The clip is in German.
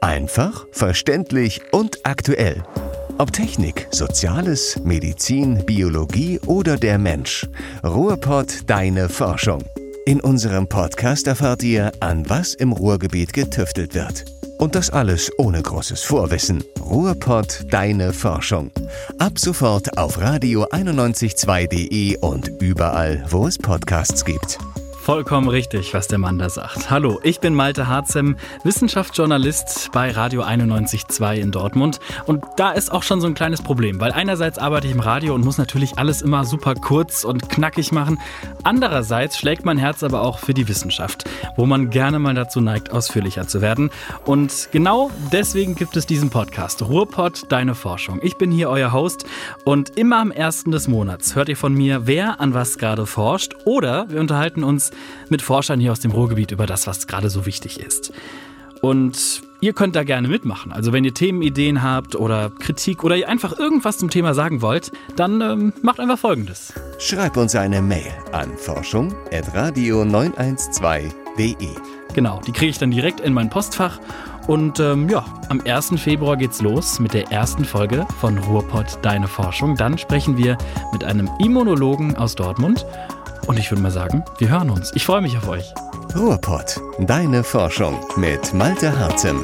Einfach, verständlich und aktuell. Ob Technik, Soziales, Medizin, Biologie oder der Mensch. Ruhrpott deine Forschung. In unserem Podcast erfahrt ihr, an was im Ruhrgebiet getüftelt wird. Und das alles ohne großes Vorwissen. Ruhrpott deine Forschung. Ab sofort auf radio 912.de und überall, wo es Podcasts gibt. Vollkommen richtig, was der Mann da sagt. Hallo, ich bin Malte Harzem, Wissenschaftsjournalist bei Radio 91.2 in Dortmund. Und da ist auch schon so ein kleines Problem, weil einerseits arbeite ich im Radio und muss natürlich alles immer super kurz und knackig machen. Andererseits schlägt mein Herz aber auch für die Wissenschaft, wo man gerne mal dazu neigt, ausführlicher zu werden. Und genau deswegen gibt es diesen Podcast, Ruhrpott, deine Forschung. Ich bin hier euer Host und immer am ersten des Monats hört ihr von mir, wer an was gerade forscht oder wir unterhalten uns mit Forschern hier aus dem Ruhrgebiet über das, was gerade so wichtig ist. Und ihr könnt da gerne mitmachen. Also wenn ihr Themenideen habt oder Kritik oder ihr einfach irgendwas zum Thema sagen wollt, dann ähm, macht einfach Folgendes. Schreib uns eine Mail an forschung.radio912.de. Genau, die kriege ich dann direkt in mein Postfach. Und ähm, ja, am 1. Februar geht's los mit der ersten Folge von Ruhrpott Deine Forschung. Dann sprechen wir mit einem Immunologen aus Dortmund. Und ich würde mal sagen, wir hören uns. Ich freue mich auf euch. Ruhrpott, deine Forschung mit Malte Hartem.